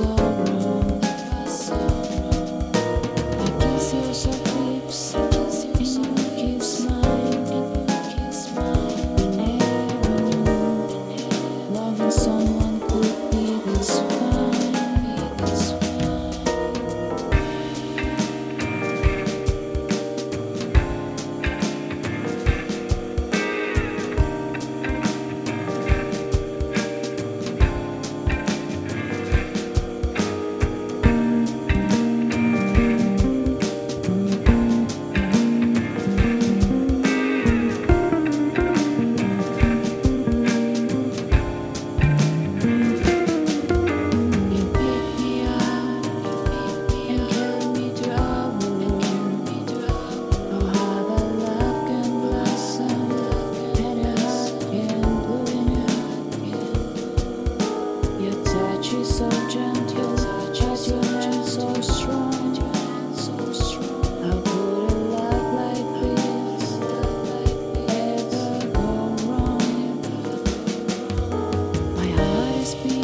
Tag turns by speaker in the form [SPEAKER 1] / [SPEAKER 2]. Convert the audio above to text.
[SPEAKER 1] so must be